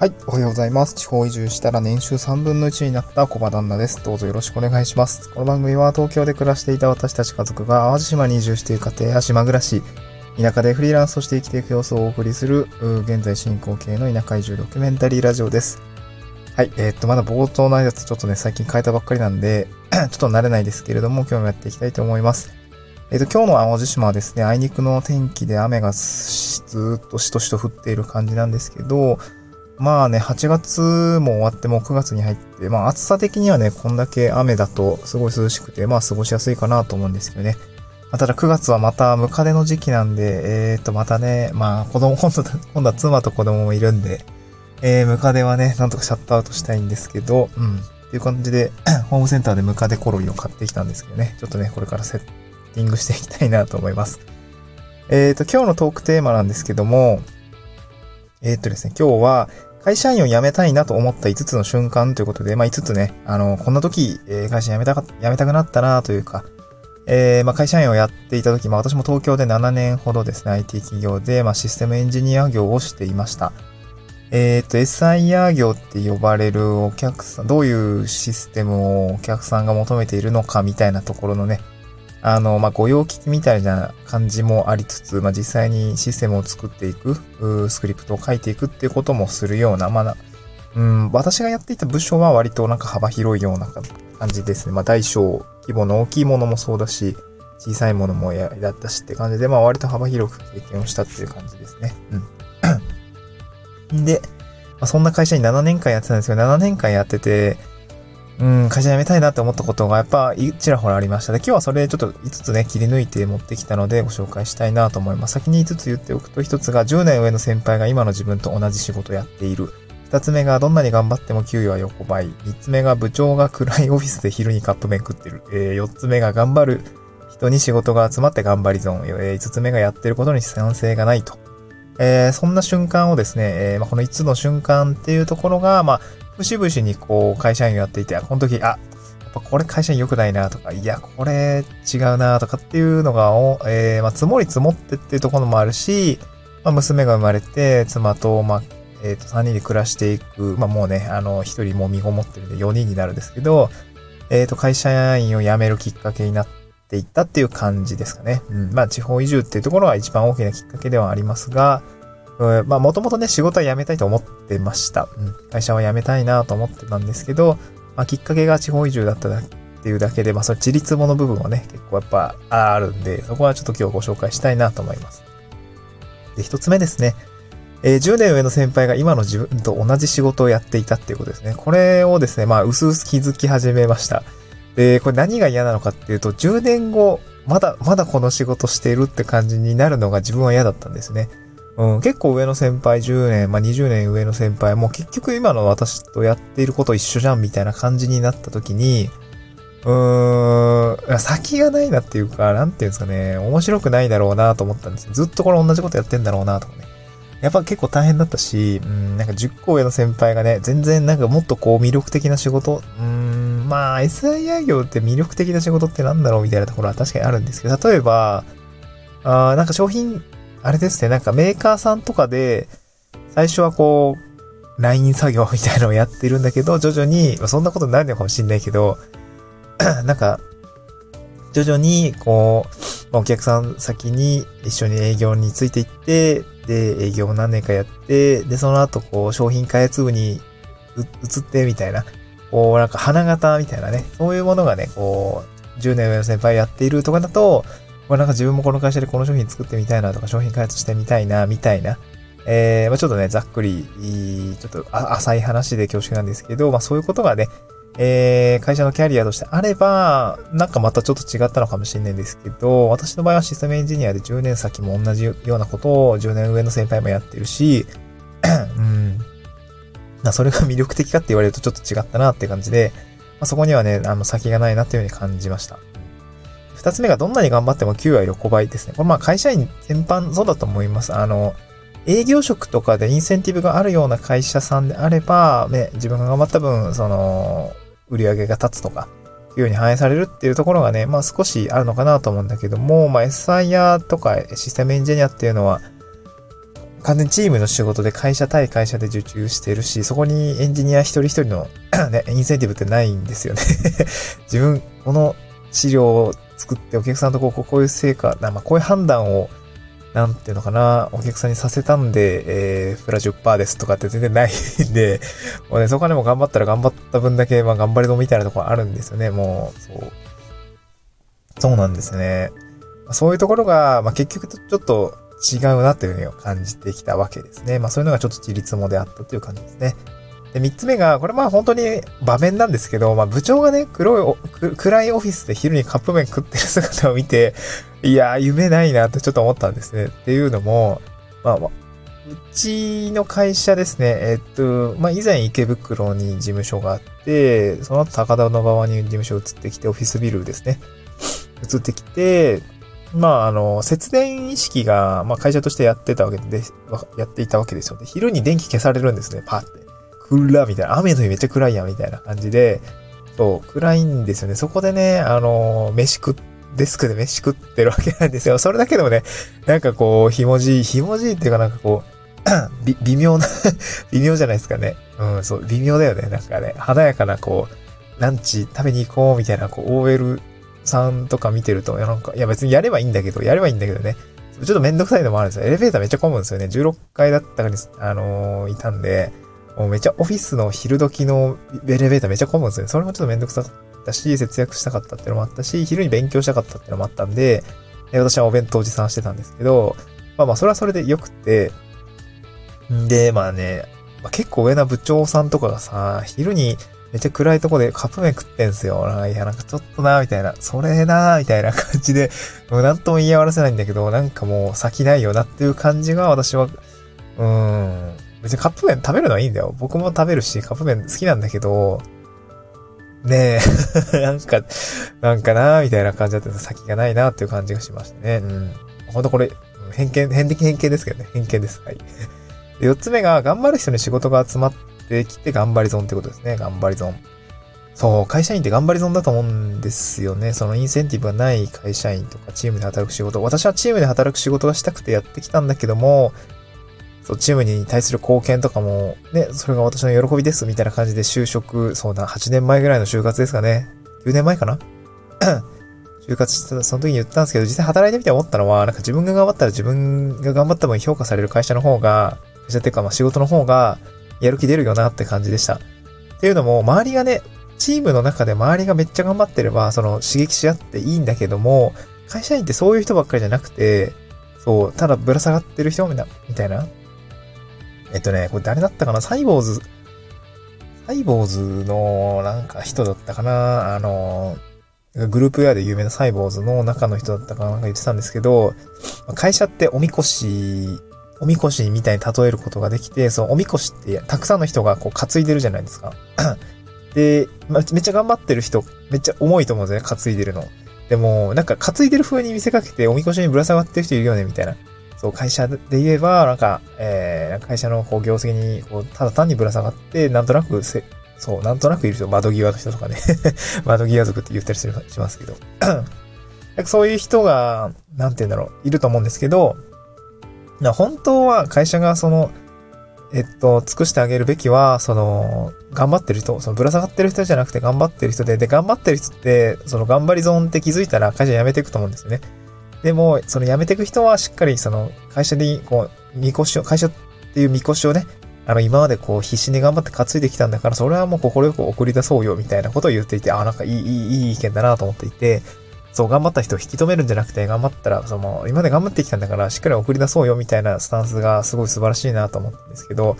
はい、おはようございます。地方移住したら年収3分の1になった小場旦那です。どうぞよろしくお願いします。この番組は東京で暮らしていた私たち家族が淡路島に移住している家庭や島暮らし、田舎でフリーランスとして生きていく様子をお送りする、現在進行形の田舎移住ドキュメンタリーラジオです。はい、えー、っと、まだ冒頭のやつちょっとね、最近変えたばっかりなんで ちょっと慣れないですけれども、今日もやっていきたいと思います。えっ、と、今日の淡路島はですね、あいにくの天気で雨がずっとしとしと降っている感じなんですけど、まあね、8月も終わってもう9月に入って、まあ暑さ的にはね、こんだけ雨だとすごい涼しくて、まあ過ごしやすいかなと思うんですけどね。まあ、ただ9月はまたムカデの時期なんで、えー、っとまたね、まあ子供、今度、今度は妻と子供もいるんで、えー、ムカデはね、なんとかシャットアウトしたいんですけど、うん。っていう感じで、ホームセンターでムカデコロリを買ってきたんですけどね、ちょっとね、これからセッティングしていきたいなと思います。えっ、と、今日のトークテーマなんですけども、えっ、とですね、今日は、会社員を辞めたいなと思った5つの瞬間ということで、まあ、5つね、あの、こんな時、え、会社辞めたか、辞めたくなったなというか、えー、まあ、会社員をやっていた時、まあ、私も東京で7年ほどですね、IT 企業で、まあ、システムエンジニア業をしていました。えっ、と、SIR 業って呼ばれるお客さん、どういうシステムをお客さんが求めているのかみたいなところのね、あの、まあ、御用聞きみたいな感じもありつつ、まあ、実際にシステムを作っていく、スクリプトを書いていくっていうこともするような、まあ、うん、私がやっていた部署は割となんか幅広いような感じですね。まあ、大小、規模の大きいものもそうだし、小さいものもやだったしって感じで、まあ、割と幅広く経験をしたっていう感じですね。うん。で、まあ、そんな会社に7年間やってたんですけど、7年間やってて、うん、会社辞めたいなって思ったことがやっぱちらほらありましたで、今日はそれちょっと5つね、切り抜いて持ってきたのでご紹介したいなと思います。先に5つ言っておくと、1つが10年上の先輩が今の自分と同じ仕事をやっている。2つ目がどんなに頑張っても給与は横ばい。3つ目が部長が暗いオフィスで昼にカップ麺食ってる。えー、4つ目が頑張る人に仕事が集まって頑張りゾーン。えー、5つ目がやってることに賛成がないと。えー、そんな瞬間をですね、えー、この5つの瞬間っていうところが、まあ、節々にこう会社員をやっていて、この時、あ、やっぱこれ会社に良くないなとか、いや、これ違うなとかっていうのが、えー、まあ、積もり積もってっていうところもあるし、まあ、娘が生まれて、妻と、まあ、えっ、ー、と、3人で暮らしていく、まあ、もうね、あの、1人もう身ごもってるんで4人になるんですけど、えっ、ー、と、会社員を辞めるきっかけになっていったっていう感じですかね。うん。まあ、地方移住っていうところは一番大きなきっかけではありますが、うん、まあ、もともとね、仕事は辞めたいと思ってました。うん。会社は辞めたいなと思ってたんですけど、まあ、きっかけが地方移住だったっていうだけで、まあ、それ自立もの部分はね、結構やっぱあるんで、そこはちょっと今日ご紹介したいなと思います。で、一つ目ですね。えー、10年上の先輩が今の自分と同じ仕事をやっていたっていうことですね。これをですね、まあ、うすうす気づき始めました。で、これ何が嫌なのかっていうと、10年後、まだ、まだこの仕事しているって感じになるのが自分は嫌だったんですね。うん、結構上の先輩10年、まあ、20年上の先輩もう結局今の私とやっていること一緒じゃんみたいな感じになった時に、うーん、先がないなっていうか、なんていうんですかね、面白くないだろうなと思ったんですよ。ずっとこれ同じことやってんだろうなとかね。やっぱ結構大変だったし、うん、なんか10個上の先輩がね、全然なんかもっとこう魅力的な仕事、うん、まあ SIR 業って魅力的な仕事ってなんだろうみたいなところは確かにあるんですけど、例えば、あなんか商品あれですね、なんかメーカーさんとかで、最初はこう、LINE 作業みたいなのをやってるんだけど、徐々に、ま、そんなことになるのかもしんないけど、なんか、徐々に、こう、お客さん先に一緒に営業についていって、で、営業を何年かやって、で、その後、こう、商品開発部に移ってみたいな、こう、なんか花形みたいなね、そういうものがね、こう、10年上の先輩やっているとかだと、これなんか自分もこの会社でこの商品作ってみたいなとか、商品開発してみたいな、みたいな。えー、まあちょっとね、ざっくり、ちょっと浅い話で恐縮なんですけど、まあそういうことがね、えー、会社のキャリアとしてあれば、なんかまたちょっと違ったのかもしれないんですけど、私の場合はシステムエンジニアで10年先も同じようなことを10年上の先輩もやってるし、うん。ま、それが魅力的かって言われるとちょっと違ったなって感じで、まあ、そこにはね、あの、先がないなっていうふうに感じました。二つ目がどんなに頑張っても給与は横ばいですね。これまあ会社員全般そうだと思います。あの、営業職とかでインセンティブがあるような会社さんであれば、ね、自分が頑張った分、その、売り上げが立つとか、給与に反映されるっていうところがね、まあ少しあるのかなと思うんだけども、まあ SIR とかシステムエンジニアっていうのは、完全チームの仕事で会社対会社で受注してるし、そこにエンジニア一人一人のね、インセンティブってないんですよね 自分、この資料を作ってお客さんとこう、こういう成果、まあ、こういう判断を、なんていうのかな、お客さんにさせたんで、えー、プラ10%ですとかって全然ないんで、もうね、そこはでも頑張ったら頑張った分だけ、まあ、頑張り度みたいなところあるんですよね、もう、そう。そうなんですね。そういうところが、まあ、結局ちょっと違うなというふうに感じてきたわけですね。まあそういうのがちょっと自立もであったという感じですね。で、三つ目が、これまあ本当に場面なんですけど、まあ部長がね、黒い、暗いオフィスで昼にカップ麺食ってる姿を見て、いやー、夢ないなってちょっと思ったんですね。っていうのも、まあ、うちの会社ですね、えっと、まあ以前池袋に事務所があって、その後高田の側に事務所移ってきて、オフィスビルですね。移ってきて、まあ、あの、節電意識が、まあ、会社としてやってたわけで、やっていたわけですよね。昼に電気消されるんですね、パーって。暗みたいな。雨の日めっちゃ暗いやん、みたいな感じで、そう、暗いんですよね。そこでね、あの、飯食っデスクで飯食ってるわけなんですよ。それだけでもね、なんかこう、ひもじい、ひもじいっていうかなんかこう、微妙な 微妙じゃないですかね。うん、そう、微妙だよね。なんかね、華やかなこう、ランチ食べに行こうみたいな、こう、OL さんとか見てると、いやなんか、いや別にやればいいんだけど、やればいいんだけどね。ちょっとめんどくさいのもあるんですよ。エレベーターめっちゃ混むんですよね。16階だったかに、あのー、いたんで、もうめちゃオフィスの昼時のエレベーターめちゃ混むんですよね。それもちょっとめんどくさかったし、節約したかったっていうのもあったし、昼に勉強したかったっていうのもあったんで、で私はお弁当持参してたんですけど、まあまあ、それはそれで良くて、んで、まあね、まあ、結構上な部長さんとかがさ、昼にめっちゃ暗いとこでカップ麺食ってんすよ。いや、なんかちょっとな、みたいな。それな、みたいな感じで、もうなんとも言い合わせないんだけど、なんかもう先ないよなっていう感じが私は、うーん。別にカップ麺食べるのはいいんだよ。僕も食べるし、カップ麺好きなんだけど、ねえ、なんか、なんかな、みたいな感じだった先がないなっていう感じがしましたね。うん。ほんとこれ、偏見、偏的偏見ですけどね。偏見です。はい。四つ目が、頑張る人に仕事が集まってきて頑張り損ってことですね。頑張り損。そう、会社員って頑張り損だと思うんですよね。そのインセンティブがない会社員とかチームで働く仕事。私はチームで働く仕事がしたくてやってきたんだけども、そう、チームに対する貢献とかも、ね、それが私の喜びですみたいな感じで就職、そうだ、8年前ぐらいの就活ですかね。9年前かな？就活してた、その時に言ったんですけど、実際働いてみて思ったのは、なんか自分が頑張ったら自分が頑張った分評価される会社の方が、会社っていうかまあ仕事の方が、やる気出るよなって感じでした。っていうのも、周りがね、チームの中で周りがめっちゃ頑張ってれば、その刺激し合っていいんだけども、会社員ってそういう人ばっかりじゃなくて、そう、ただぶら下がってる人みたいな。えっとね、これ誰だったかな？サイボーズ、サイボーズのなんか人だったかな？あの、グループウェアで有名なサイボーズの中の人だったかな？んか言ってたんですけど、会社っておみこしおみこしみたいに例えることができて、そのおみこしってたくさんの人がこう担いでるじゃないですか。で、まめっちゃ頑張ってる人、めっちゃ重いと思うんですよね、担いでるの。でも、なんか担いでる風に見せかけておみこしにぶら下がってる人いるよね、みたいな。そう、会社で言えば、なんか、えー、会社のこう業績に、こう、ただ単にぶら下がって、なんとなくせ、そう、なんとなくいる人、窓際の人とかね 窓際族って言ったりしますけど そういう人が、なんて言うんだろう、いると思うんですけど、本当は会社がその、えっと、尽くしてあげるべきは、その、頑張ってる人、そのぶら下がってる人じゃなくて頑張ってる人で、で、頑張ってる人って、その頑張りゾーンって気づいたら会社辞めていくと思うんですよね。でも、その辞めていく人はしっかりその会社で、こう、見越しを、会社っていう見越しをね、あの、今までこう必死に頑張って担いできたんだから、それはもう心よく送り出そうよ、みたいなことを言っていて、あ、なんかいい、いい、いい意見だなと思っていて、そう、頑張った人を引き止めるんじゃなくて、頑張ったら、その、今まで頑張ってきたんだから、しっかり送り出そうよ、みたいなスタンスがすごい素晴らしいなと思ったんですけど、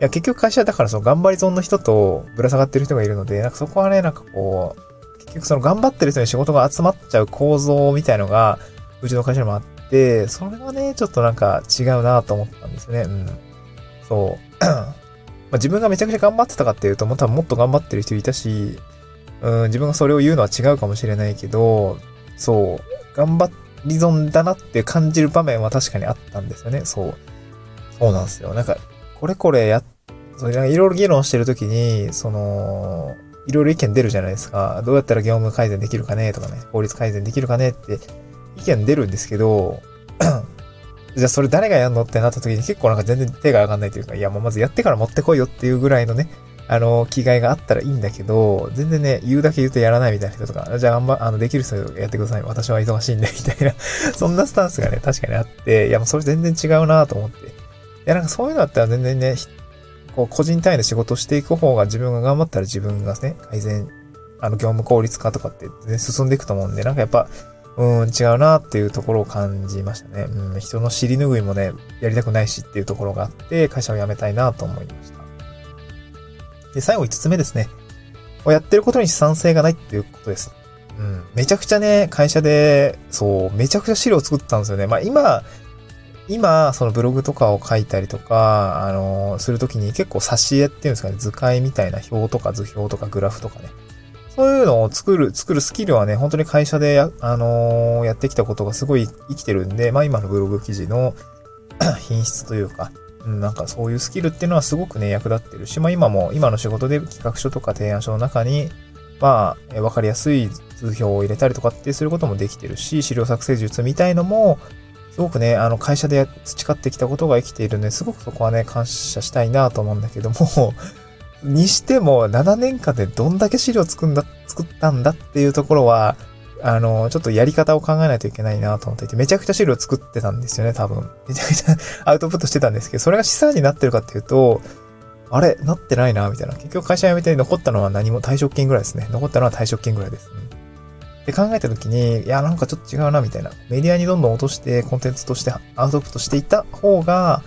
いや、結局会社だから、その、頑張り損の人と、ぶら下がってる人がいるので、なんかそこはね、なんかこう、結局その、頑張ってる人に仕事が集まっちゃう構造みたいのが、うちの会社にもあって、それがね、ちょっとなんか違うなと思ったんですね。うん。そう。まあ、自分がめちゃくちゃ頑張ってたかっていうと、も多分もっと頑張ってる人いたし、うん、自分がそれを言うのは違うかもしれないけど、そう、頑張り損だなって感じる場面は確かにあったんですよね。そう。そうなんですよ。なんか、これこれや、それいろいろ議論してるときに、その、いろいろ意見出るじゃないですか。どうやったら業務改善できるかねとかね、法律改善できるかねって意見出るんですけど、じゃあそれ誰がやんのってなった時に結構なんか全然手が上がんないというか、いやもうまずやってから持ってこいよっていうぐらいのね、あの、気概があったらいいんだけど、全然ね、言うだけ言うとやらないみたいな人とか、じゃあ、あんま、あの、できる人やってください。私は忙しいんで、みたいな そんなスタンスがね、確かにあって、いや、もうそれ全然違うなと思って。いや、なんかそういうのだったら全然ね、こう、個人単位で仕事をしていく方が自分が頑張ったら自分がね、改善、あの、業務効率化とかって全然進んでいくと思うんで、なんかやっぱ、うん、違うなっていうところを感じましたね。うん、人の尻拭いもね、やりたくないしっていうところがあって、会社を辞めたいなと思いました。で、最後5つ目ですね。やってることに資産性がないっていうことです。うん。めちゃくちゃね、会社で、そう、めちゃくちゃ資料を作ったんですよね。まあ今、今、そのブログとかを書いたりとか、あのー、するときに結構挿絵っていうんですかね、図解みたいな表とか図表とかグラフとかね。そういうのを作る、作るスキルはね、本当に会社でや、あのー、やってきたことがすごい生きてるんで、まあ今のブログ記事の 品質というか、うん、なんかそういうスキルっていうのはすごくね、役立ってるし、まあ今も、今の仕事で企画書とか提案書の中に、まあ、わかりやすい図表を入れたりとかってすることもできてるし、資料作成術みたいのも、すごくね、あの、会社で培ってきたことが生きているので、すごくそこはね、感謝したいなと思うんだけども、にしても、7年間でどんだけ資料作んだ、作ったんだっていうところは、あの、ちょっとやり方を考えないといけないなと思っていて、めちゃくちゃ資料作ってたんですよね、多分。めちゃくちゃ アウトプットしてたんですけど、それが資産になってるかっていうと、あれ？なってないなみたいな。結局会社辞めて残ったのは何も退職金ぐらいですね。残ったのは退職金ぐらいです。うん、で考えた時に、いや、なんかちょっと違うな、みたいな。メディアにどんどん落として、コンテンツとしてアウトプットしていた方が、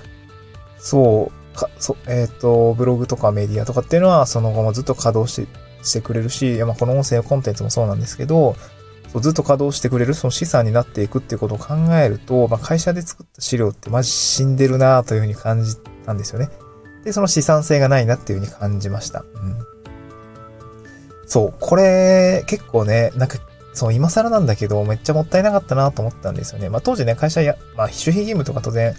そう、か、そ、えっ、ー、と、ブログとかメディアとかっていうのは、その後もずっと稼働して、してくれるし、まあ、この音声コンテンツもそうなんですけど、ずっと稼働してくれるその資産になっていくっていうことを考えると、まあ、会社で作った資料ってマジ死んでるなというふうに感じたんですよね。で、その資産性がないなっていうふうに感じました。うん。そう、これ結構ね、なんか、そう、今更なんだけど、めっちゃもったいなかったなと思ったんですよね。まあ当時ね、会社や、まあ守秘義務とか当然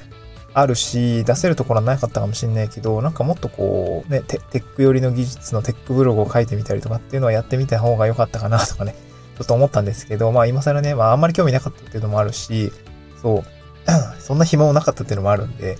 あるし、出せるところはなかったかもしんないけど、なんかもっとこう、ね、テック寄りの技術のテックブログを書いてみたりとかっていうのはやってみた方が良かったかなとかね、ちょっと思ったんですけど、まあ今更ね、まああんまり興味なかったっていうのもあるし、そう、そんな暇もなかったっていうのもあるんで、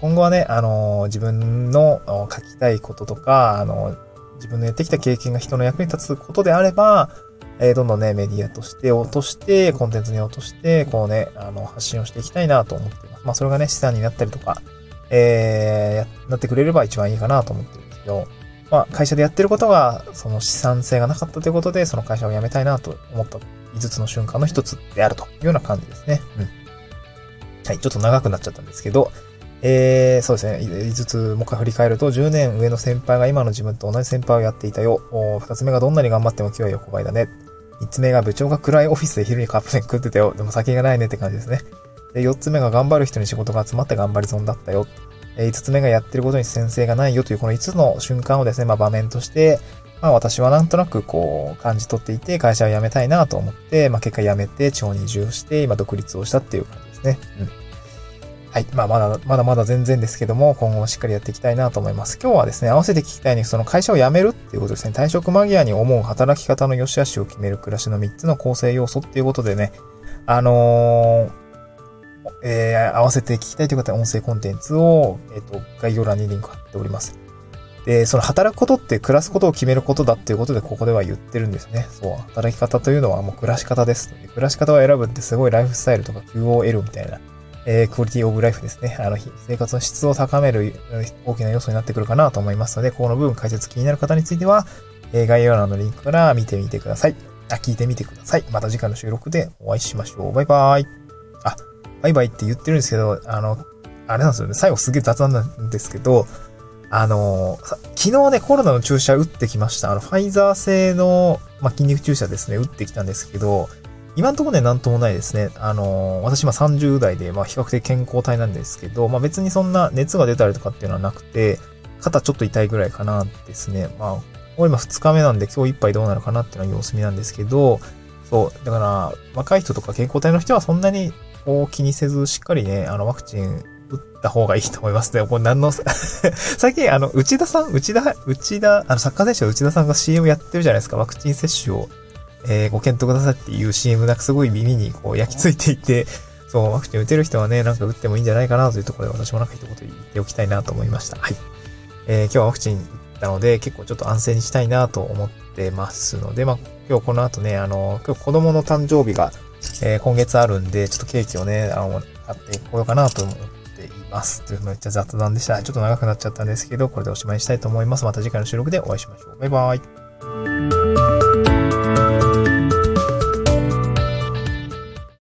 今後はね、あのー、自分の書きたいこととか、あのー、自分のやってきた経験が人の役に立つことであれば、えー、どんどんね、メディアとして落として、コンテンツに落として、こうね、あの、発信をしていきたいなと思っています。まあ、それがね、資産になったりとか、えー、なってくれれば一番いいかなと思ってるんですけど、まあ、会社でやってることが、その資産性がなかったということで、その会社を辞めたいなと思った5つの瞬間の一つであるというような感じですね。うん。はい、ちょっと長くなっちゃったんですけど、えー、そうですね。5つもう一回振り返ると、10年上の先輩が今の自分と同じ先輩をやっていたよ。2つ目がどんなに頑張っても今日は横ばいだね。3つ目が部長が暗いオフィスで昼にカップ麺食ってたよ。でも先がないねって感じですね。で、4つ目が頑張る人に仕事が集まって頑張り損だったよ。え5つ目がやってることに先生がないよというこの5つの瞬間をですね、まあ場面として、まあ私はなんとなくこう感じ取っていて会社を辞めたいなと思って、まあ結果辞めて地方に移住して今独立をしたっていう感じですね。うん。はい。まあまだ、まだまだ全然ですけども、今後もしっかりやっていきたいなと思います。今日はですね、合わせて聞きたいに、その会社を辞めるっていうことですね。退職間際に思う働き方の良し悪しを決める暮らしの3つの構成要素っていうことでね、あのーえー、合わせて聞きたいという方は音声コンテンツを、えっ、ー、と、概要欄にリンク貼っております。で、その働くことって暮らすことを決めることだっていうことでここでは言ってるんですね。そう、働き方というのはもう暮らし方です。暮らし方を選ぶってすごいライフスタイルとか QOL みたいな、えー、クオリティオブライフですね。あの、生活の質を高める大きな要素になってくるかなと思いますので、この部分解説気になる方については、えー、概要欄のリンクから見てみてください。あ、聞いてみてください。また次回の収録でお会いしましょう。バイバーイ。あ、バイバイって言ってるんですけど、あの、あれなんですよね。最後すげえ雑談なんですけど、あの、昨日ね、コロナの注射打ってきました。あの、ファイザー製の、ま、筋肉注射ですね、打ってきたんですけど、今んところね、なんともないですね。あの、私今30代で、まあ、比較的健康体なんですけど、まあ、別にそんな熱が出たりとかっていうのはなくて、肩ちょっと痛いぐらいかなですね。まあ、もう今2日目なんで今日いっぱいどうなるかなっていうのは様子見なんですけど、そう、だから、若い人とか健康体の人はそんなにを気にせず、しっかりね、あの、ワクチン打った方がいいと思いますね。これ何の、最近、あの、内田さん、内田、内田、あの、サッカー選手の内田さんが CM やってるじゃないですか。ワクチン接種を、えー、ご検討くださいっていう CM なんかすごい耳にこう焼き付いていて、そう、ワクチン打てる人はね、なんか打ってもいいんじゃないかなというところで私もなんか一言言っておきたいなと思いました。はい。えー、今日はワクチン打ったので、結構ちょっと安静にしたいなと思ってますので、まあ、今日この後ね、あの、今日子供の誕生日が、えー、今月あるんで、ちょっとケーキをね、あの、買ってこようかなと思っています。というめっちゃ雑談でした。ちょっと長くなっちゃったんですけど、これでおしまいにしたいと思います。また次回の収録でお会いしましょう。バイバイ。